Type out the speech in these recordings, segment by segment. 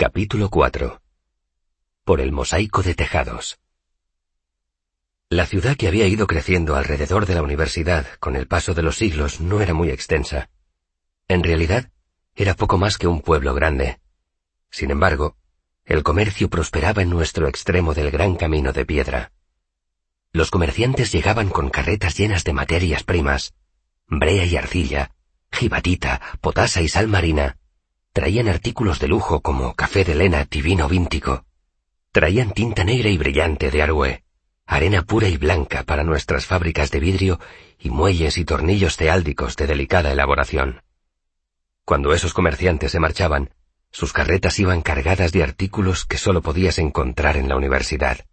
Capítulo 4 Por el mosaico de tejados La ciudad que había ido creciendo alrededor de la universidad con el paso de los siglos no era muy extensa. En realidad, era poco más que un pueblo grande. Sin embargo, el comercio prosperaba en nuestro extremo del gran camino de piedra. Los comerciantes llegaban con carretas llenas de materias primas, brea y arcilla, jibatita, potasa y sal marina, Traían artículos de lujo como café de lena y vino víntico. Traían tinta negra y brillante de Arue, arena pura y blanca para nuestras fábricas de vidrio y muelles y tornillos ceáldicos de delicada elaboración. Cuando esos comerciantes se marchaban, sus carretas iban cargadas de artículos que solo podías encontrar en la universidad.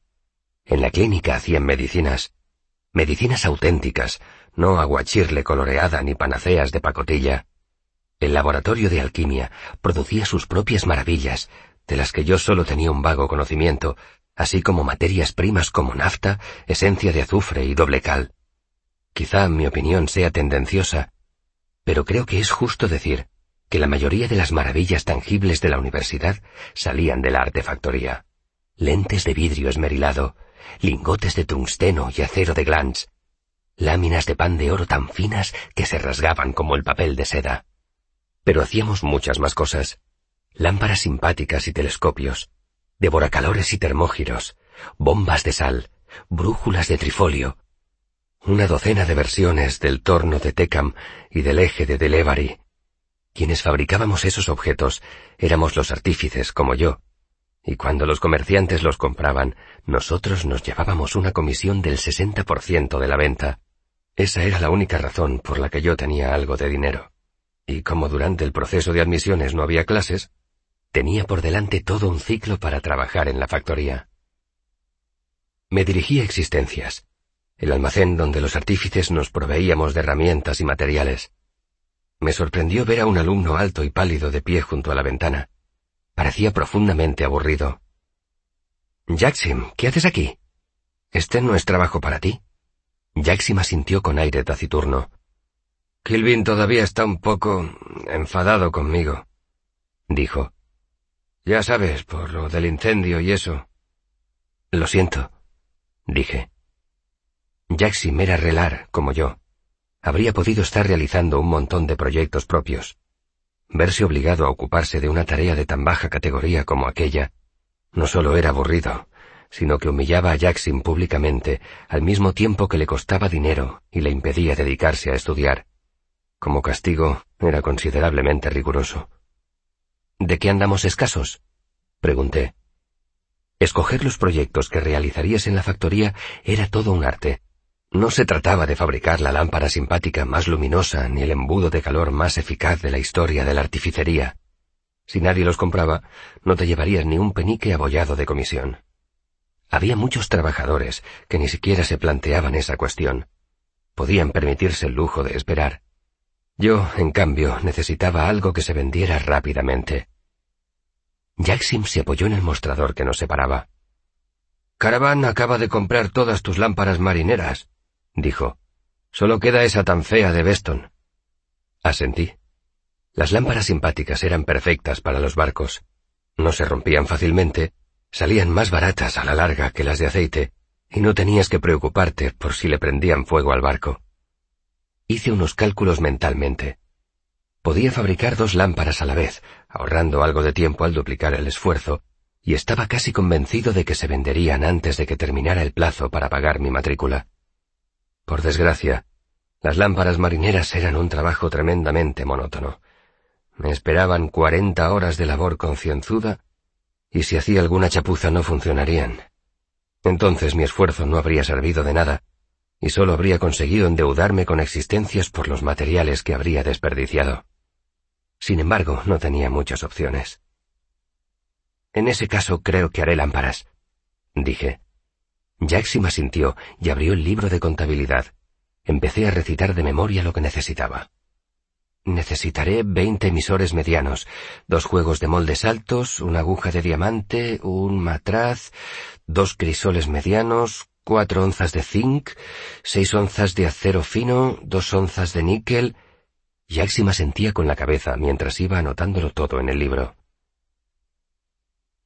En la clínica hacían medicinas, medicinas auténticas, no aguachirle coloreada ni panaceas de pacotilla. El laboratorio de alquimia producía sus propias maravillas, de las que yo solo tenía un vago conocimiento, así como materias primas como nafta, esencia de azufre y doble cal. Quizá mi opinión sea tendenciosa, pero creo que es justo decir que la mayoría de las maravillas tangibles de la universidad salían de la artefactoría. Lentes de vidrio esmerilado, lingotes de tungsteno y acero de glans, láminas de pan de oro tan finas que se rasgaban como el papel de seda. Pero hacíamos muchas más cosas. Lámparas simpáticas y telescopios, devoracalores y termógiros, bombas de sal, brújulas de trifolio, una docena de versiones del torno de Tecam y del eje de Delevari. Quienes fabricábamos esos objetos éramos los artífices como yo, y cuando los comerciantes los compraban, nosotros nos llevábamos una comisión del 60% de la venta. Esa era la única razón por la que yo tenía algo de dinero y como durante el proceso de admisiones no había clases, tenía por delante todo un ciclo para trabajar en la factoría. Me dirigí a Existencias, el almacén donde los artífices nos proveíamos de herramientas y materiales. Me sorprendió ver a un alumno alto y pálido de pie junto a la ventana. Parecía profundamente aburrido. Jacksim, ¿qué haces aquí? Este no es trabajo para ti. Jacksim asintió con aire taciturno. Kilvin todavía está un poco enfadado conmigo, dijo. Ya sabes, por lo del incendio y eso. Lo siento, dije. Jackson era relar, como yo. Habría podido estar realizando un montón de proyectos propios. Verse obligado a ocuparse de una tarea de tan baja categoría como aquella, no solo era aburrido, sino que humillaba a Jackson públicamente al mismo tiempo que le costaba dinero y le impedía dedicarse a estudiar. Como castigo, era considerablemente riguroso. ¿De qué andamos escasos? pregunté. Escoger los proyectos que realizarías en la factoría era todo un arte. No se trataba de fabricar la lámpara simpática más luminosa ni el embudo de calor más eficaz de la historia de la artificería. Si nadie los compraba, no te llevarías ni un penique abollado de comisión. Había muchos trabajadores que ni siquiera se planteaban esa cuestión. Podían permitirse el lujo de esperar. Yo, en cambio, necesitaba algo que se vendiera rápidamente. Jacksim se apoyó en el mostrador que nos separaba. Caravan acaba de comprar todas tus lámparas marineras, dijo. Solo queda esa tan fea de Beston. Asentí. Las lámparas simpáticas eran perfectas para los barcos. No se rompían fácilmente, salían más baratas a la larga que las de aceite, y no tenías que preocuparte por si le prendían fuego al barco. Hice unos cálculos mentalmente. Podía fabricar dos lámparas a la vez, ahorrando algo de tiempo al duplicar el esfuerzo, y estaba casi convencido de que se venderían antes de que terminara el plazo para pagar mi matrícula. Por desgracia, las lámparas marineras eran un trabajo tremendamente monótono. Me esperaban cuarenta horas de labor concienzuda, y si hacía alguna chapuza no funcionarían. Entonces mi esfuerzo no habría servido de nada, y solo habría conseguido endeudarme con existencias por los materiales que habría desperdiciado. Sin embargo, no tenía muchas opciones. En ese caso creo que haré lámparas, dije. Jackson asintió y abrió el libro de contabilidad. Empecé a recitar de memoria lo que necesitaba. Necesitaré veinte emisores medianos, dos juegos de moldes altos, una aguja de diamante, un matraz, dos crisoles medianos, cuatro onzas de zinc, seis onzas de acero fino, dos onzas de níquel. Yaxima sentía con la cabeza mientras iba anotándolo todo en el libro.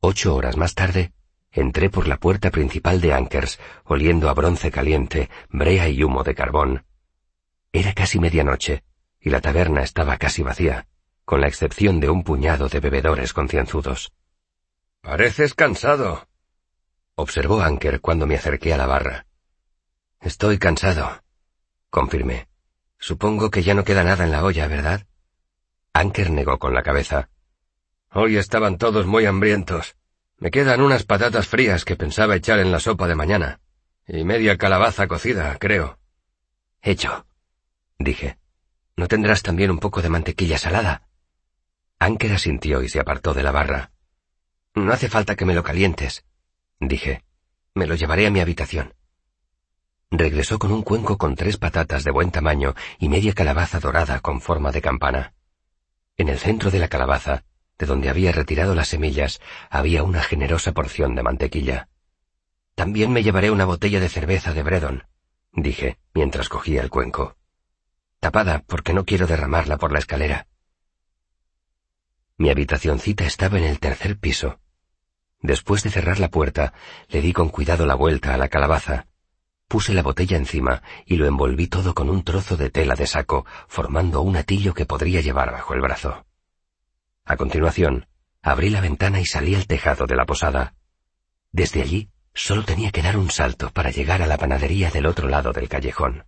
Ocho horas más tarde, entré por la puerta principal de Ankers, oliendo a bronce caliente, brea y humo de carbón. Era casi medianoche, y la taberna estaba casi vacía, con la excepción de un puñado de bebedores concienzudos. Pareces cansado, observó Anker cuando me acerqué a la barra. Estoy cansado, confirmé. Supongo que ya no queda nada en la olla, ¿verdad? Anker negó con la cabeza. Hoy estaban todos muy hambrientos. Me quedan unas patatas frías que pensaba echar en la sopa de mañana. Y media calabaza cocida, creo. Hecho, dije. ¿No tendrás también un poco de mantequilla salada? Anker asintió y se apartó de la barra. No hace falta que me lo calientes, dije. Me lo llevaré a mi habitación. Regresó con un cuenco con tres patatas de buen tamaño y media calabaza dorada con forma de campana. En el centro de la calabaza, de donde había retirado las semillas, había una generosa porción de mantequilla. También me llevaré una botella de cerveza de Bredon, dije, mientras cogía el cuenco. Tapada, porque no quiero derramarla por la escalera. Mi habitacioncita estaba en el tercer piso. Después de cerrar la puerta, le di con cuidado la vuelta a la calabaza, Puse la botella encima y lo envolví todo con un trozo de tela de saco, formando un atillo que podría llevar bajo el brazo. A continuación, abrí la ventana y salí al tejado de la posada. Desde allí, solo tenía que dar un salto para llegar a la panadería del otro lado del callejón.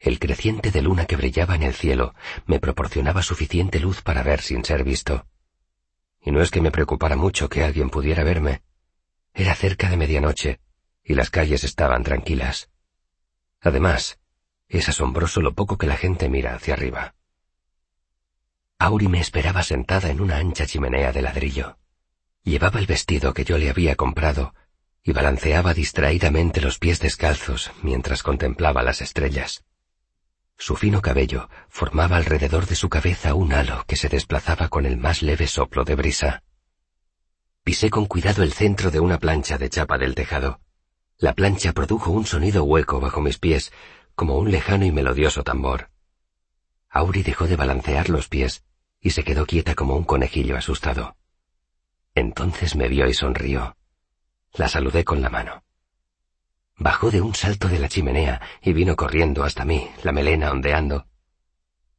El creciente de luna que brillaba en el cielo me proporcionaba suficiente luz para ver sin ser visto. Y no es que me preocupara mucho que alguien pudiera verme. Era cerca de medianoche y las calles estaban tranquilas. Además, es asombroso lo poco que la gente mira hacia arriba. Auri me esperaba sentada en una ancha chimenea de ladrillo. Llevaba el vestido que yo le había comprado y balanceaba distraídamente los pies descalzos mientras contemplaba las estrellas. Su fino cabello formaba alrededor de su cabeza un halo que se desplazaba con el más leve soplo de brisa. Pisé con cuidado el centro de una plancha de chapa del tejado. La plancha produjo un sonido hueco bajo mis pies, como un lejano y melodioso tambor. Auri dejó de balancear los pies y se quedó quieta como un conejillo asustado. Entonces me vio y sonrió. La saludé con la mano. Bajó de un salto de la chimenea y vino corriendo hasta mí, la melena ondeando.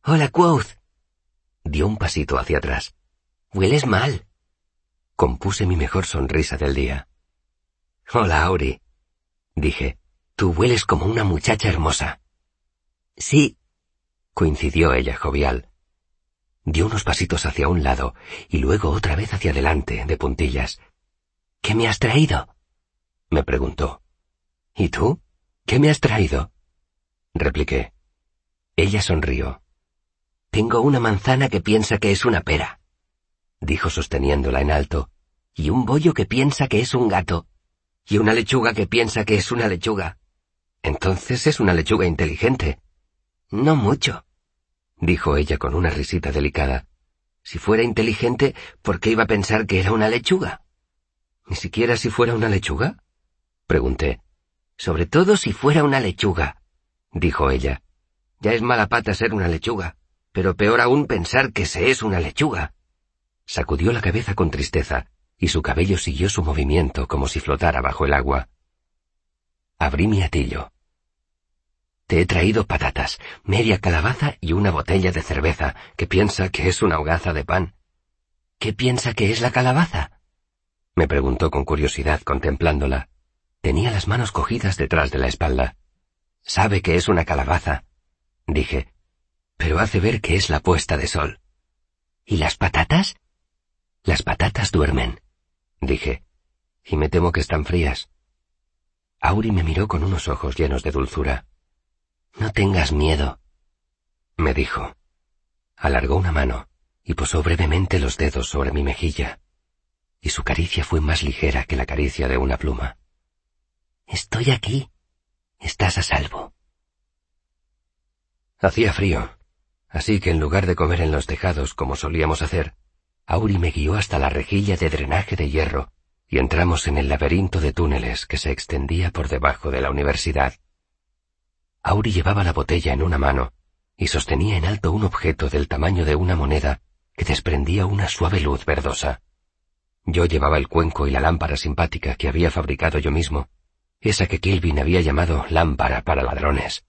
Hola, Quoth. Dio un pasito hacia atrás. Hueles mal. Compuse mi mejor sonrisa del día. Hola, Auri, dije. Tú hueles como una muchacha hermosa. Sí, coincidió ella jovial. Dio unos pasitos hacia un lado y luego otra vez hacia adelante, de puntillas. ¿Qué me has traído? me preguntó. ¿Y tú? ¿Qué me has traído? repliqué. Ella sonrió. Tengo una manzana que piensa que es una pera, dijo sosteniéndola en alto, y un bollo que piensa que es un gato y una lechuga que piensa que es una lechuga. Entonces es una lechuga inteligente. No mucho, dijo ella con una risita delicada. Si fuera inteligente, ¿por qué iba a pensar que era una lechuga? ¿Ni siquiera si fuera una lechuga? pregunté. Sobre todo si fuera una lechuga, dijo ella. Ya es mala pata ser una lechuga, pero peor aún pensar que se es una lechuga. Sacudió la cabeza con tristeza y su cabello siguió su movimiento como si flotara bajo el agua. Abrí mi atillo. Te he traído patatas, media calabaza y una botella de cerveza, que piensa que es una hogaza de pan. ¿Qué piensa que es la calabaza? me preguntó con curiosidad contemplándola. Tenía las manos cogidas detrás de la espalda. Sabe que es una calabaza, dije, pero hace ver que es la puesta de sol. ¿Y las patatas? Las patatas duermen dije, y me temo que están frías. Auri me miró con unos ojos llenos de dulzura. No tengas miedo, me dijo. Alargó una mano y posó brevemente los dedos sobre mi mejilla, y su caricia fue más ligera que la caricia de una pluma. Estoy aquí. Estás a salvo. Hacía frío, así que en lugar de comer en los tejados como solíamos hacer, Auri me guió hasta la rejilla de drenaje de hierro y entramos en el laberinto de túneles que se extendía por debajo de la universidad. Auri llevaba la botella en una mano y sostenía en alto un objeto del tamaño de una moneda que desprendía una suave luz verdosa. Yo llevaba el cuenco y la lámpara simpática que había fabricado yo mismo, esa que Kelvin había llamado lámpara para ladrones.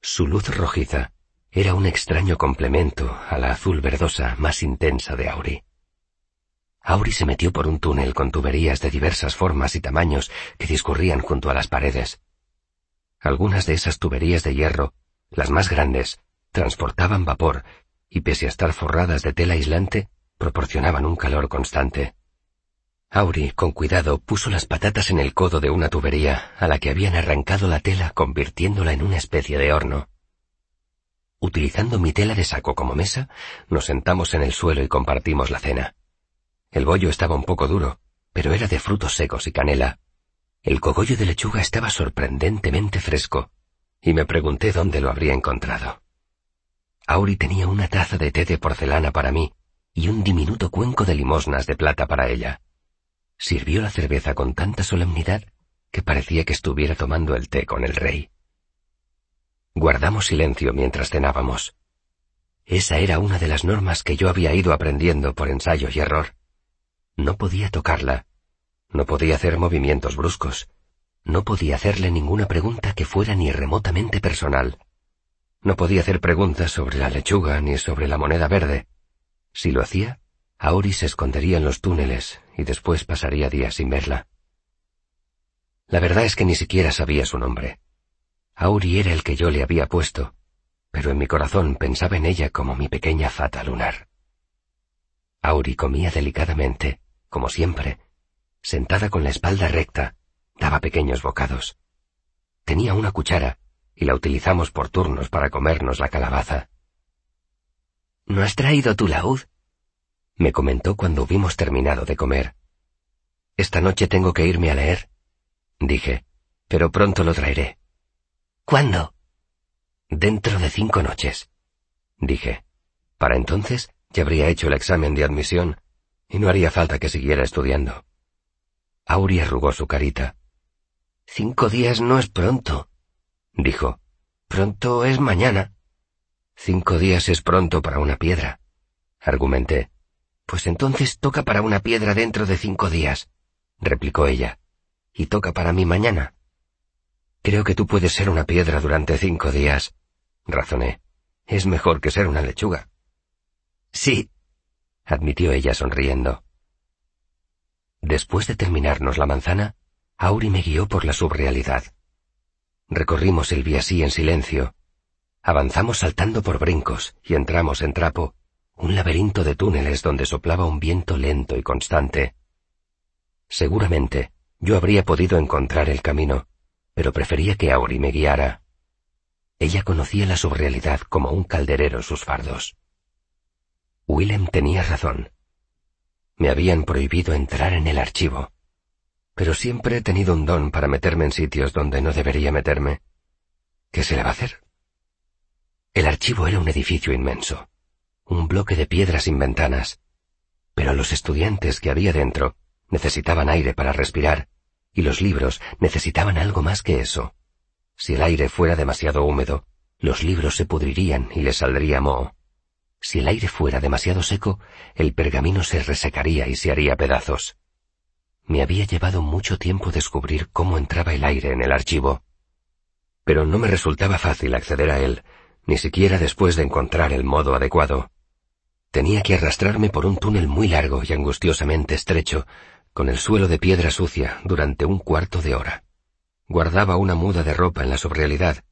Su luz rojiza era un extraño complemento a la azul verdosa más intensa de Auri. Auri se metió por un túnel con tuberías de diversas formas y tamaños que discurrían junto a las paredes. Algunas de esas tuberías de hierro, las más grandes, transportaban vapor y pese a estar forradas de tela aislante, proporcionaban un calor constante. Auri, con cuidado, puso las patatas en el codo de una tubería a la que habían arrancado la tela convirtiéndola en una especie de horno. Utilizando mi tela de saco como mesa, nos sentamos en el suelo y compartimos la cena. El bollo estaba un poco duro, pero era de frutos secos y canela. El cogollo de lechuga estaba sorprendentemente fresco, y me pregunté dónde lo habría encontrado. Auri tenía una taza de té de porcelana para mí y un diminuto cuenco de limosnas de plata para ella. Sirvió la cerveza con tanta solemnidad que parecía que estuviera tomando el té con el rey. Guardamos silencio mientras cenábamos. Esa era una de las normas que yo había ido aprendiendo por ensayo y error. No podía tocarla, no podía hacer movimientos bruscos, no podía hacerle ninguna pregunta que fuera ni remotamente personal. No podía hacer preguntas sobre la lechuga ni sobre la moneda verde. Si lo hacía, Auri se escondería en los túneles y después pasaría días sin verla. La verdad es que ni siquiera sabía su nombre. Auri era el que yo le había puesto, pero en mi corazón pensaba en ella como mi pequeña fata lunar. Auri comía delicadamente, como siempre, sentada con la espalda recta, daba pequeños bocados. Tenía una cuchara y la utilizamos por turnos para comernos la calabaza. ¿No has traído tu laúd? Me comentó cuando hubimos terminado de comer. Esta noche tengo que irme a leer, dije, pero pronto lo traeré. ¿Cuándo? Dentro de cinco noches, dije. Para entonces ya habría hecho el examen de admisión y no haría falta que siguiera estudiando. Aurea arrugó su carita. Cinco días no es pronto, dijo. Pronto es mañana. Cinco días es pronto para una piedra, argumenté. Pues entonces toca para una piedra dentro de cinco días, replicó ella. Y toca para mí mañana. Creo que tú puedes ser una piedra durante cinco días, razoné. Es mejor que ser una lechuga. Sí, admitió ella sonriendo. Después de terminarnos la manzana, Auri me guió por la subrealidad. Recorrimos el viasí en silencio. Avanzamos saltando por brincos y entramos en trapo un laberinto de túneles donde soplaba un viento lento y constante. Seguramente yo habría podido encontrar el camino, pero prefería que Auri me guiara. Ella conocía la surrealidad como un calderero sus fardos. Willem tenía razón. Me habían prohibido entrar en el archivo, pero siempre he tenido un don para meterme en sitios donde no debería meterme. ¿Qué se le va a hacer? El archivo era un edificio inmenso un bloque de piedras sin ventanas. Pero los estudiantes que había dentro necesitaban aire para respirar, y los libros necesitaban algo más que eso. Si el aire fuera demasiado húmedo, los libros se pudrirían y les saldría moho. Si el aire fuera demasiado seco, el pergamino se resecaría y se haría pedazos. Me había llevado mucho tiempo descubrir cómo entraba el aire en el archivo. Pero no me resultaba fácil acceder a él, ni siquiera después de encontrar el modo adecuado. Tenía que arrastrarme por un túnel muy largo y angustiosamente estrecho, con el suelo de piedra sucia, durante un cuarto de hora. Guardaba una muda de ropa en la subrealidad,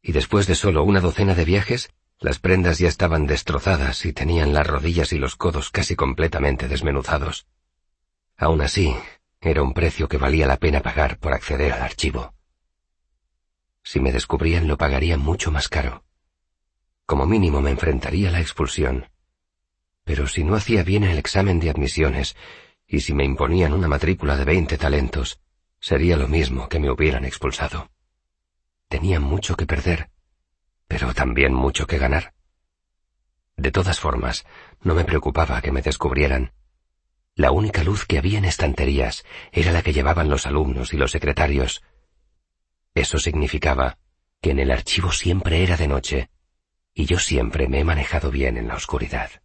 y después de solo una docena de viajes, las prendas ya estaban destrozadas y tenían las rodillas y los codos casi completamente desmenuzados. Aún así, era un precio que valía la pena pagar por acceder al archivo. Si me descubrían lo pagaría mucho más caro. Como mínimo me enfrentaría a la expulsión pero si no hacía bien el examen de admisiones, y si me imponían una matrícula de veinte talentos, sería lo mismo que me hubieran expulsado. Tenía mucho que perder, pero también mucho que ganar. De todas formas, no me preocupaba que me descubrieran. La única luz que había en estanterías era la que llevaban los alumnos y los secretarios. Eso significaba que en el archivo siempre era de noche, y yo siempre me he manejado bien en la oscuridad.